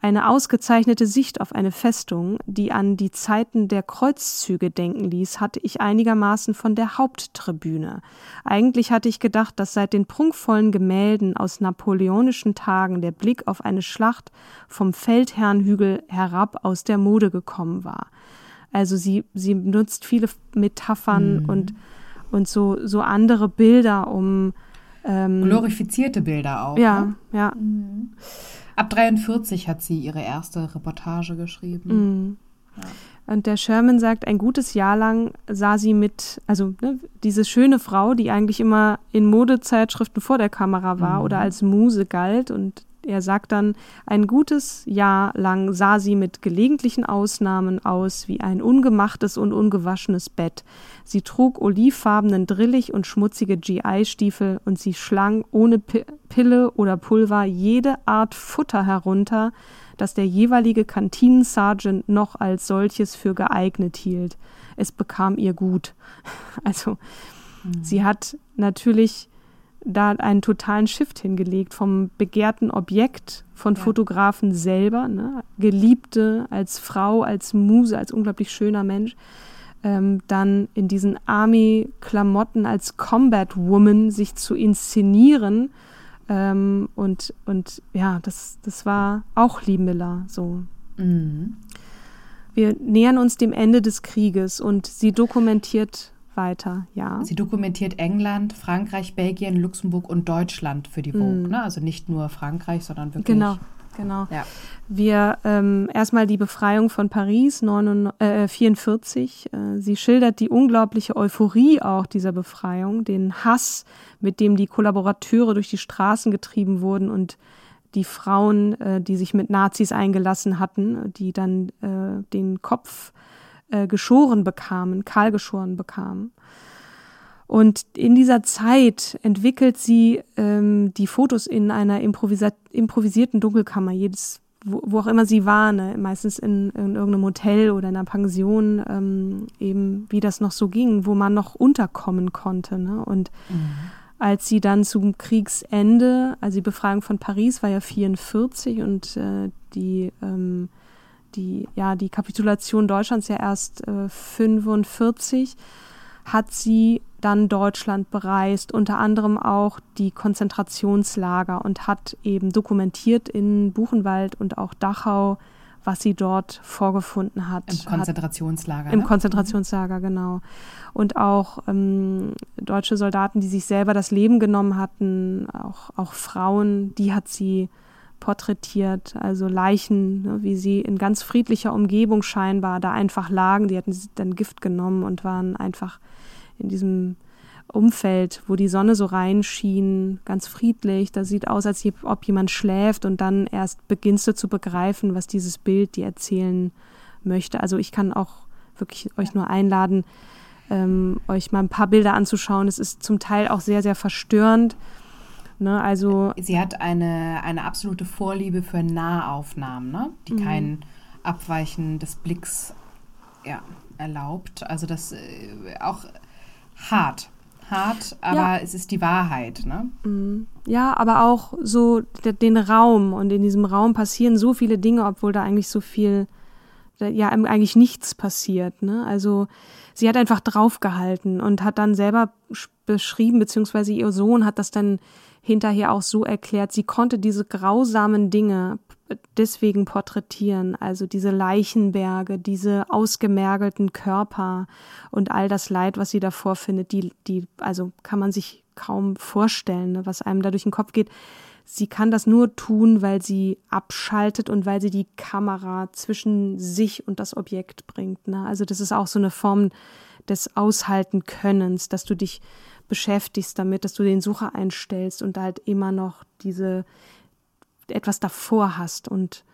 Eine ausgezeichnete Sicht auf eine Festung, die an die Zeiten der Kreuzzüge denken ließ, hatte ich einigermaßen von der Haupttribüne. Eigentlich hatte ich gedacht, dass seit den prunkvollen Gemälden aus napoleonischen Tagen der Blick auf eine Schlacht vom Feldherrnhügel herab aus der Mode gekommen war. Also sie, sie benutzt viele Metaphern und, und so, so andere Bilder, um ähm, Glorifizierte Bilder auch. ja, Ne? ja. Ab 43 hat sie ihre erste Reportage geschrieben. Und der Sherman sagt, ein gutes Jahr lang sah sie mit, also ne, diese schöne Frau, die eigentlich immer in Modezeitschriften vor der Kamera war oder als Muse galt. Und er sagt dann, ein gutes Jahr lang sah sie mit gelegentlichen Ausnahmen aus wie ein ungemachtes und ungewaschenes Bett. Sie trug olivfarbenen Drillig und schmutzige GI-Stiefel und sie schlang ohne Pi Pille oder Pulver jede Art Futter herunter, das der jeweilige Kantinensergeant noch als solches für geeignet hielt. Es bekam ihr gut. [LAUGHS] Also sie hat natürlich da einen totalen Shift hingelegt vom begehrten Objekt von Fotografen selber, ne? Geliebte als Frau, als Muse, als unglaublich schöner Mensch, ähm, dann in diesen Army-Klamotten als Combat Woman sich zu inszenieren. Ähm, und, und ja, das, das war auch Lee Miller so. Mhm. Wir nähern uns dem Ende des Krieges und sie dokumentiert weiter, ja. Sie dokumentiert England, Frankreich, Belgien, Luxemburg und Deutschland für die Vogue. Ne? Also nicht nur Frankreich, sondern wirklich Genau. Genau. Ja. Wir ähm, erstmal die Befreiung von Paris 1944. Äh, äh, sie schildert die unglaubliche Euphorie auch dieser Befreiung, den Hass, mit dem die Kollaborateure durch die Straßen getrieben wurden und die Frauen, äh, die sich mit Nazis eingelassen hatten, die dann äh, den Kopf äh, geschoren bekamen, kahl geschoren bekamen. Und in dieser Zeit entwickelt sie ähm, die Fotos in einer improvisierten Dunkelkammer. Jedes, wo, wo, auch immer sie war, ne? meistens in, in, irgendeinem Hotel oder in einer Pension, ähm, eben wie das noch so ging, wo man noch unterkommen konnte. Ne? Und mhm. als sie dann zum Kriegsende, also die Befreiung von Paris war ja 44 und äh, die ähm, die ja die Kapitulation Deutschlands ja erst äh, 45 hat sie dann Deutschland bereist, unter anderem auch die Konzentrationslager und hat eben dokumentiert in Buchenwald und auch Dachau, was sie dort vorgefunden hat. Im Konzentrationslager. Hat, Im ne? Konzentrationslager, genau. Und auch ähm, deutsche Soldaten, die sich selber das Leben genommen hatten, auch, auch Frauen, die hat sie porträtiert, also Leichen, ne, wie sie in ganz friedlicher Umgebung scheinbar da einfach lagen. Die hatten dann Gift genommen und waren einfach in diesem Umfeld, wo die Sonne so reinschien, ganz friedlich. Da sieht aus, als ob jemand schläft und dann erst beginnst du zu begreifen, was dieses Bild dir erzählen möchte. Also ich kann auch wirklich euch nur einladen, ähm, euch mal ein paar Bilder anzuschauen. Es ist zum Teil auch sehr, sehr verstörend. Ne, also sie hat eine, eine absolute Vorliebe für Nahaufnahmen, ne? die mhm. kein Abweichen des Blicks ja, erlaubt. Also das äh, auch hart. Hart, aber ja. es ist die Wahrheit. Ne? Mhm. Ja, aber auch so den Raum. Und in diesem Raum passieren so viele Dinge, obwohl da eigentlich so viel, ja, eigentlich nichts passiert. Ne? Also sie hat einfach draufgehalten und hat dann selber beschrieben, beziehungsweise ihr Sohn hat das dann hinterher auch so erklärt, sie konnte diese grausamen Dinge deswegen porträtieren, also diese Leichenberge, diese ausgemergelten Körper und all das Leid, was sie davor findet, die, die, also kann man sich kaum vorstellen, ne, was einem da durch den Kopf geht. Sie kann das nur tun, weil sie abschaltet und weil sie die Kamera zwischen sich und das Objekt bringt. Ne? Also das ist auch so eine Form des Aushalten-Könnens, dass du dich beschäftigst damit, dass du den Sucher einstellst und halt immer noch diese etwas davor hast und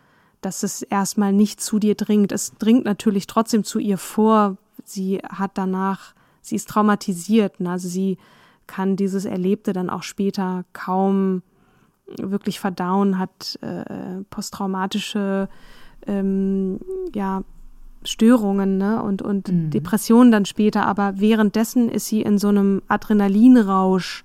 dass es erstmal nicht zu dir dringt. Es dringt natürlich trotzdem zu ihr vor. Sie hat danach, sie ist traumatisiert. Ne? Also sie kann dieses Erlebte dann auch später kaum wirklich verdauen, hat äh, posttraumatische ähm, ja, Störungen ne? und, und mhm. Depressionen dann später. Aber währenddessen ist sie in so einem Adrenalinrausch,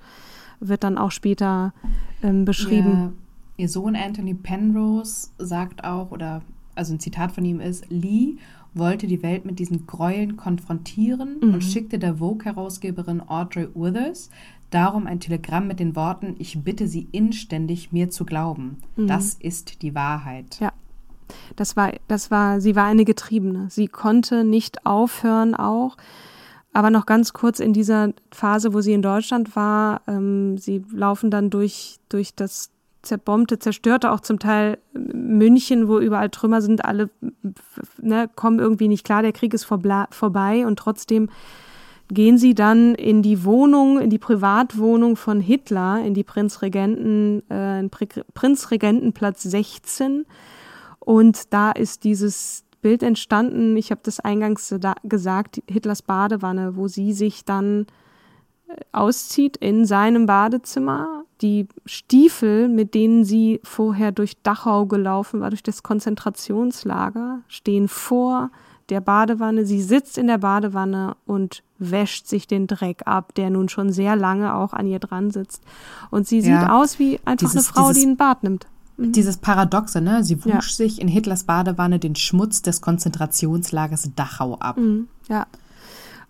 wird dann auch später ähm, beschrieben. Ja. Ihr Sohn Anthony Penrose sagt auch, oder also ein Zitat von ihm ist, Lee wollte die Welt mit diesen Gräueln konfrontieren mhm. und schickte der Vogue-Herausgeberin Audrey Withers darum ein Telegramm mit den Worten, ich bitte Sie inständig, mir zu glauben. Mhm. Das ist die Wahrheit. Ja. Das war, das war, sie war eine Getriebene. Sie konnte nicht aufhören auch. Aber noch ganz kurz in dieser Phase, wo sie in Deutschland war, ähm, sie laufen dann durch, durch das zerbombte, zerstörte, auch zum Teil München, wo überall Trümmer sind, alle ne, kommen irgendwie nicht klar, der Krieg ist vorbei und trotzdem gehen sie dann in die Wohnung, in die Privatwohnung von Hitler, in die Prinzregenten, äh, Prinzregentenplatz 16 und da ist dieses Bild entstanden, ich habe das eingangs gesagt, Hitlers Badewanne, wo sie sich dann äh, auszieht in seinem Badezimmer. Die Stiefel, mit denen sie vorher durch Dachau gelaufen war, durch das Konzentrationslager, stehen vor der Badewanne. Sie sitzt in der Badewanne und wäscht sich den Dreck ab, der nun schon sehr lange auch an ihr dran sitzt. Und sie sieht ja, aus wie einfach dieses, eine Frau, die ein Bad nimmt. Mhm. Dieses Paradoxe, ne? Sie wusch ja. sich in Hitlers Badewanne den Schmutz des Konzentrationslagers Dachau ab. Mhm. Ja.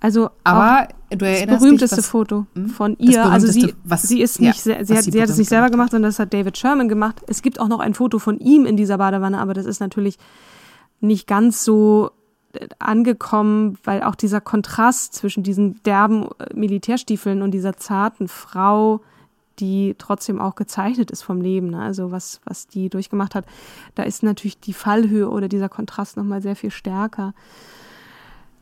Also aber du erinnerst das berühmteste dich, was, Foto hm? von ihr. Also sie, was, sie ist nicht, ja, sie, hat, sie, sie hat es nicht selber gemacht, sondern das hat David Sherman gemacht. Es gibt auch noch ein Foto von ihm in dieser Badewanne, aber das ist natürlich nicht ganz so äh, angekommen, weil auch dieser Kontrast zwischen diesen derben äh, Militärstiefeln und dieser zarten Frau die trotzdem auch gezeichnet ist vom Leben, ne? also was, was die durchgemacht hat, da ist natürlich die Fallhöhe oder dieser Kontrast nochmal sehr viel stärker.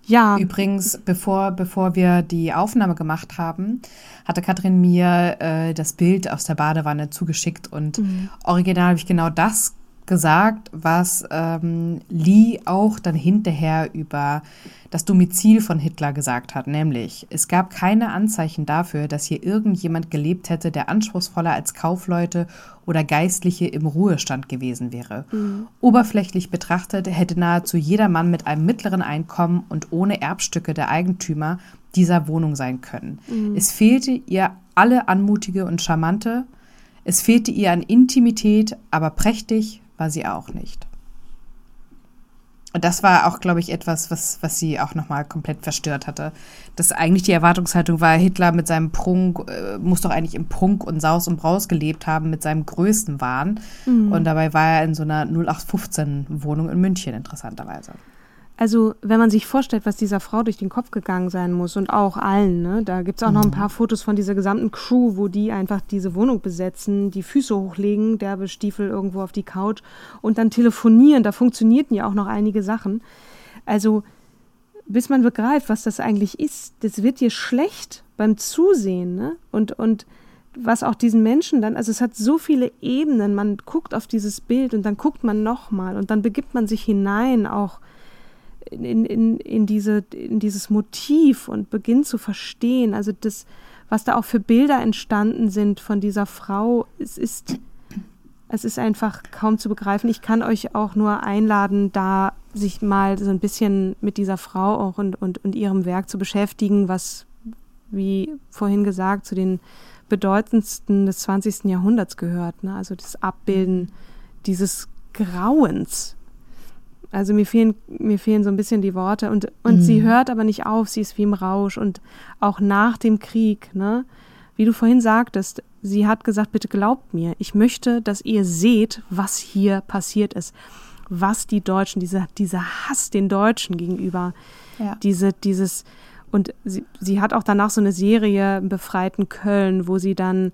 Ja. Übrigens, bevor, bevor wir die Aufnahme gemacht haben, hatte Katrin mir äh, das Bild aus der Badewanne zugeschickt und mhm. original habe ich genau das gesagt, was ähm, Lee auch dann hinterher über das Domizil von Hitler gesagt hat, nämlich es gab keine Anzeichen dafür, dass hier irgendjemand gelebt hätte, der anspruchsvoller als Kaufleute oder Geistliche im Ruhestand gewesen wäre. Mhm. Oberflächlich betrachtet hätte nahezu jeder Mann mit einem mittleren Einkommen und ohne Erbstücke der Eigentümer dieser Wohnung sein können. Mhm. Es fehlte ihr alle anmutige und charmante, es fehlte ihr an Intimität, aber prächtig, war sie auch nicht. Und das war auch, glaube ich, etwas, was, was sie auch nochmal komplett verstört hatte. Dass eigentlich die Erwartungshaltung war, Hitler mit seinem Prunk, äh, muss doch eigentlich im Prunk und Saus und Braus gelebt haben, mit seinem größten Wahn. Mhm. Und dabei war er in so einer 0815-Wohnung in München, interessanterweise. Also, wenn man sich vorstellt, was dieser Frau durch den Kopf gegangen sein muss und auch allen, ne? da gibt es auch mhm. noch ein mhm. paar Fotos von dieser gesamten Crew, wo die einfach diese Wohnung besetzen, die Füße hochlegen, derbe Stiefel irgendwo auf die Couch und dann telefonieren. Da funktionierten ja auch noch einige Sachen. Also, bis man begreift, was das eigentlich ist, das wird dir schlecht beim Zusehen. Ne? Und, und was auch diesen Menschen dann, also es hat so viele Ebenen, man guckt auf dieses Bild und dann guckt man nochmal und dann begibt man sich hinein auch in, in, in, diese, in dieses Motiv und beginnt zu verstehen. Also das, was da auch für Bilder entstanden sind von dieser Frau, es ist, es ist einfach kaum zu begreifen. Ich kann euch auch nur einladen, da sich mal so ein bisschen mit dieser Frau auch und, und, und ihrem Werk zu beschäftigen, was, wie vorhin gesagt, zu den bedeutendsten des 20. Jahrhunderts gehört. Ne? Also das Abbilden dieses Grauens, also mir fehlen, mir fehlen so ein bisschen die Worte und, und mhm. sie hört aber nicht auf, sie ist wie im Rausch und auch nach dem Krieg, ne? Wie du vorhin sagtest, sie hat gesagt, bitte glaubt mir, ich möchte, dass ihr seht, was hier passiert ist, was die Deutschen, dieser, dieser Hass den Deutschen gegenüber, ja. diese, dieses, und sie, sie hat auch danach so eine Serie im befreiten Köln, wo sie dann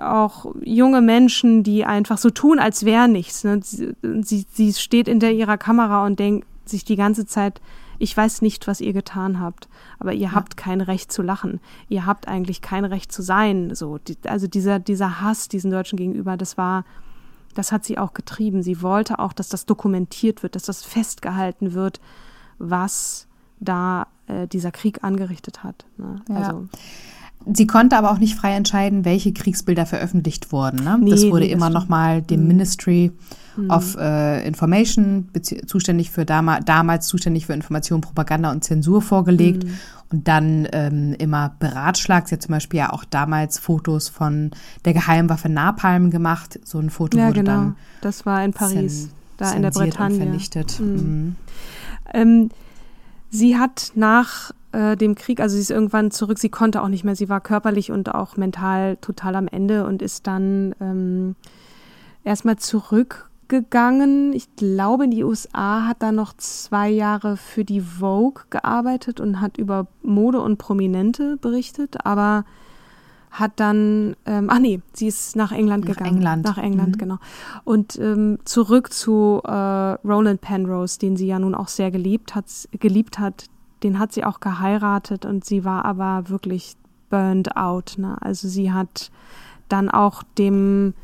auch junge Menschen, die einfach so tun, als wäre nichts. Ne? Sie, sie steht hinter ihrer Kamera und denkt sich die ganze Zeit, ich weiß nicht, was ihr getan habt, aber ihr ja. habt kein Recht zu lachen. Ihr habt eigentlich kein Recht zu sein. So, die, also dieser, dieser Hass diesen Deutschen gegenüber, das war, das hat sie auch getrieben. Sie wollte auch, dass das dokumentiert wird, dass das festgehalten wird, was da äh, dieser Krieg angerichtet hat. Ne? Ja. Also Sie konnte aber auch nicht frei entscheiden, welche Kriegsbilder veröffentlicht wurden. Ne? Nee, das wurde nee, immer nochmal dem mhm. Ministry mhm. of äh, Information zuständig für dam damals zuständig für Information, Propaganda und Zensur vorgelegt mhm. und dann ähm, immer beratschlagt. Sie hat zum Beispiel ja auch damals Fotos von der Geheimwaffe Napalm gemacht. So ein Foto ja, wurde genau. dann das war in Paris, da in der Bretagne vernichtet. Mhm. Mhm. Ähm, sie hat nach äh, dem Krieg, also sie ist irgendwann zurück, sie konnte auch nicht mehr, sie war körperlich und auch mental total am Ende und ist dann ähm, erstmal zurückgegangen. Ich glaube, in die USA hat dann noch zwei Jahre für die Vogue gearbeitet und hat über Mode und Prominente berichtet, aber hat dann, ähm, ach nee, sie ist nach England nach gegangen. England. Nach England, mhm. genau. Und ähm, zurück zu äh, Roland Penrose, den sie ja nun auch sehr geliebt hat, geliebt hat, den hat sie auch geheiratet und sie war aber wirklich burned out. Ne? Also sie hat dann auch dem,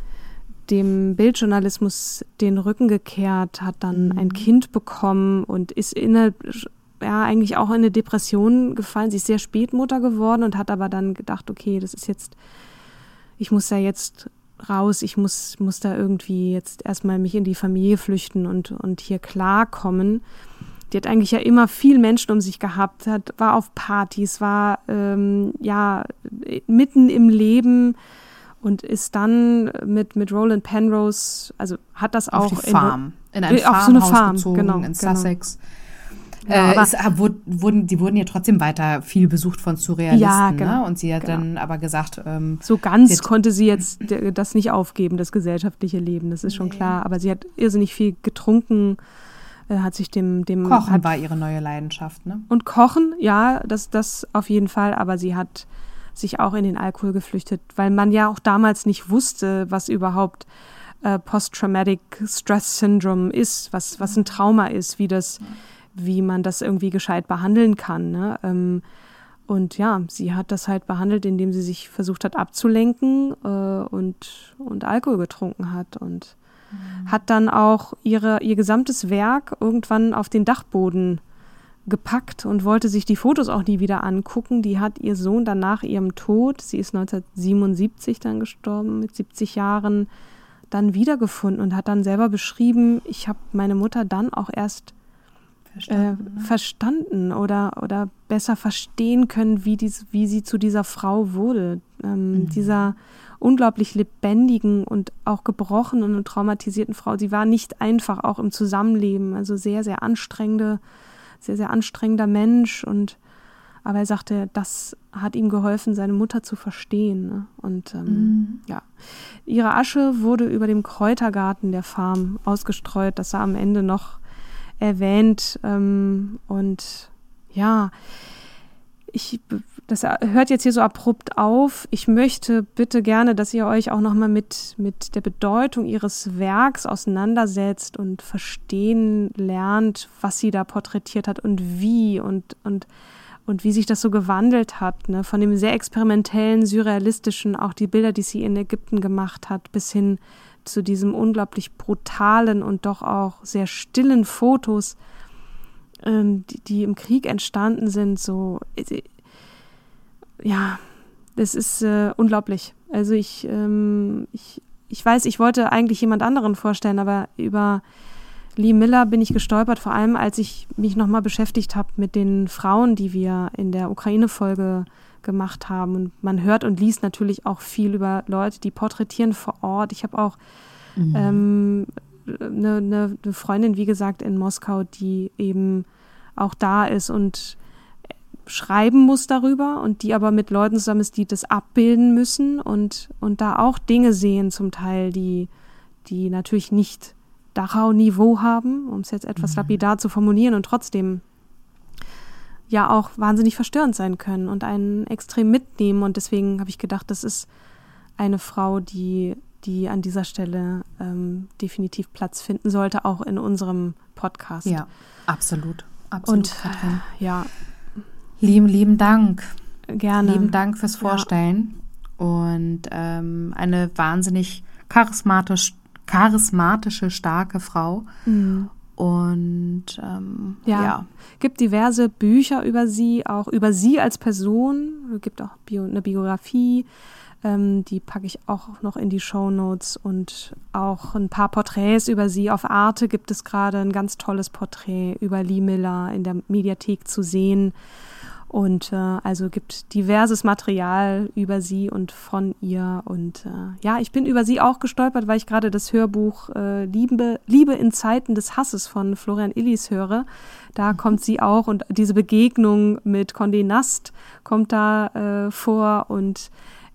dem Bildjournalismus den Rücken gekehrt, hat dann mhm. ein Kind bekommen und ist in eine, ja, eigentlich auch in eine Depression gefallen. Sie ist sehr spät Mutter geworden und hat aber dann gedacht, okay, das ist jetzt, ich muss da jetzt raus, ich muss, muss da irgendwie jetzt erstmal mich in die Familie flüchten und, und hier klarkommen. Die hat eigentlich ja immer viel Menschen um sich gehabt, hat, war auf Partys, war ähm, ja mitten im Leben und ist dann mit, mit Roland Penrose, also hat das auf auch die Farm, in, in ein auf so eine Farm, gezogen, genau, in genau. Sussex. Genau. Ja, äh, es, wurden, die wurden ja trotzdem weiter viel besucht von Surrealisten. Ja, genau, ne? Und sie hat genau. dann aber gesagt. Ähm, so ganz sie konnte sie jetzt das nicht aufgeben, das gesellschaftliche Leben, das ist schon nee. klar. Aber sie hat irrsinnig viel getrunken äh, hat sich dem dem Kochen hat, war ihre neue Leidenschaft, ne? Und Kochen, ja, das das auf jeden Fall, aber sie hat sich auch in den Alkohol geflüchtet, weil man ja auch damals nicht wusste, was überhaupt äh, Post-Traumatic Stress Syndrome ist, was, was ein Trauma ist, wie das, wie man das irgendwie gescheit behandeln kann. Ne? Ähm, und ja, sie hat das halt behandelt, indem sie sich versucht hat abzulenken äh, und, und Alkohol getrunken hat und. Hat dann auch ihre, ihr gesamtes Werk irgendwann auf den Dachboden gepackt und wollte sich die Fotos auch nie wieder angucken. Die hat ihr Sohn dann nach ihrem Tod, sie ist 1977 dann gestorben, mit 70 Jahren, dann wiedergefunden und hat dann selber beschrieben, ich habe meine Mutter dann auch erst verstanden, äh, verstanden oder, oder besser verstehen können, wie, dies, wie sie zu dieser Frau wurde. Ähm, mhm. Dieser unglaublich lebendigen und auch gebrochenen und traumatisierten Frau. Sie war nicht einfach auch im Zusammenleben, also sehr, sehr anstrengende, sehr, sehr anstrengender Mensch und aber er sagte, das hat ihm geholfen, seine Mutter zu verstehen. Ne? Und ähm, mhm. ja, ihre Asche wurde über dem Kräutergarten der Farm ausgestreut. Das war am Ende noch erwähnt. Ähm, und ja, ich, das hört jetzt hier so abrupt auf. Ich möchte bitte gerne, dass ihr euch auch nochmal mit, mit der Bedeutung ihres Werks auseinandersetzt und verstehen lernt, was sie da porträtiert hat und wie und, und, und wie sich das so gewandelt hat. Ne? Von dem sehr experimentellen, surrealistischen, auch die Bilder, die sie in Ägypten gemacht hat, bis hin zu diesem unglaublich brutalen und doch auch sehr stillen Fotos, ähm, die, die, im Krieg entstanden sind, so äh, ja, das ist äh, unglaublich. Also ich, ähm, ich, ich weiß, ich wollte eigentlich jemand anderen vorstellen, aber über Lee Miller bin ich gestolpert, vor allem als ich mich nochmal beschäftigt habe mit den Frauen, die wir in der Ukraine-Folge gemacht haben. Und man hört und liest natürlich auch viel über Leute, die porträtieren vor Ort. Ich habe auch mhm. ähm, eine, eine, eine Freundin, wie gesagt, in Moskau, die eben auch da ist und schreiben muss darüber und die aber mit Leuten zusammen ist, die das abbilden müssen und, und da auch Dinge sehen zum Teil, die, die natürlich nicht Dachau-Niveau haben, um es jetzt etwas mhm. lapidar zu formulieren und trotzdem ja auch wahnsinnig verstörend sein können und einen extrem mitnehmen. Und deswegen habe ich gedacht, das ist eine Frau, die, die an dieser Stelle ähm, definitiv Platz finden sollte, auch in unserem Podcast. Ja, absolut. Absolut. Und Katrin. ja. Lieben, lieben Dank. Gerne. Lieben Dank fürs Vorstellen. Ja. Und ähm, eine wahnsinnig charismatisch, charismatische, starke Frau. Mhm. Und ähm, ja. ja. gibt diverse Bücher über sie, auch über sie als Person. Es gibt auch Bio, eine Biografie, ähm, die packe ich auch noch in die Show Notes und auch ein paar Porträts über sie. Auf Arte gibt es gerade ein ganz tolles Porträt über Lee Miller in der Mediathek zu sehen. Und äh, also gibt diverses Material über sie und von ihr. Und äh, ja, ich bin über sie auch gestolpert, weil ich gerade das Hörbuch äh, Liebe, Liebe in Zeiten des Hasses von Florian Illis höre. Da mhm. kommt sie auch und diese Begegnung mit Condé Nast kommt da äh, vor und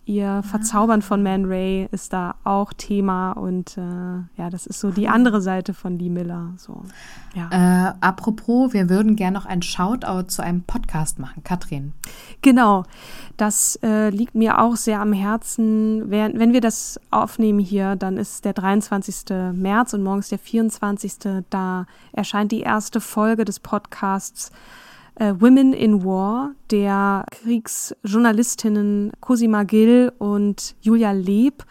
Ihr Verzaubern von Man Ray ist da auch Thema und äh, ja, das ist so die andere Seite von Lee Miller. So, ja. Äh, apropos, wir würden gerne noch ein Shoutout zu einem Podcast machen, Katrin. Genau, das äh, liegt mir auch sehr am Herzen. Wenn, wenn wir das aufnehmen hier, dann ist der 23. März und morgens der 24. Da erscheint die erste Folge des Podcasts äh, Women in War der Kriegsjournalistinnen Cosima Gill und Julia Leb.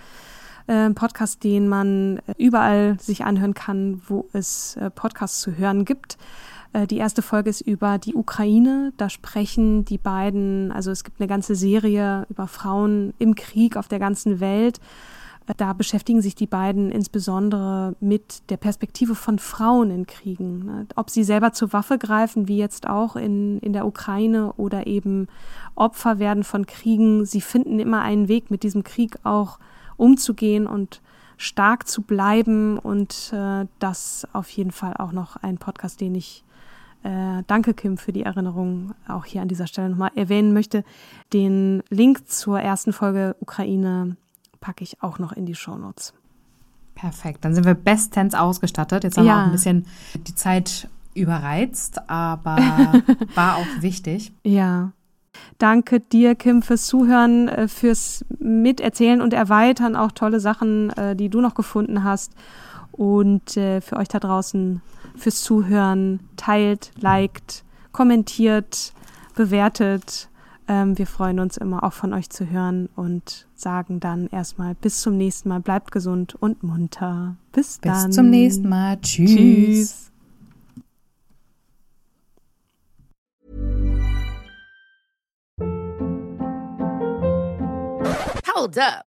Äh, Podcast, den man äh, überall sich anhören kann, wo es äh, Podcasts zu hören gibt. Äh, die erste Folge ist über die Ukraine. Da sprechen die beiden, also es gibt eine ganze Serie über Frauen im Krieg auf der ganzen Welt. Da beschäftigen sich die beiden insbesondere mit der Perspektive von Frauen in Kriegen. Ne? Ob sie selber zur Waffe greifen, wie jetzt auch in, in der Ukraine, oder eben Opfer werden von Kriegen. Sie finden immer einen Weg, mit diesem Krieg auch umzugehen und stark zu bleiben. Und äh, das auf jeden Fall auch noch ein Podcast, den ich äh, danke, Kim, für die Erinnerung auch hier an dieser Stelle nochmal erwähnen möchte. Den Link zur ersten Folge Ukraine packe ich auch noch in die Shownotes. Perfekt, dann sind wir bestens ausgestattet. Jetzt haben ja. wir auch ein bisschen die Zeit überreizt, aber [LAUGHS] war auch wichtig. Ja. danke dir, Kim, fürs Zuhören, äh, fürs Miterzählen und Erweitern, auch tolle Sachen, äh, die du noch gefunden hast. Und äh, für euch da draußen fürs Zuhören. Teilt, liked, kommentiert, bewertet. Ähm, wir freuen uns immer auch von euch zu hören und sagen dann erstmal bis zum nächsten Mal. Bleibt gesund und munter. Bis, bis dann. Bis zum nächsten Mal. Tschüss. Tschüss. Hold up.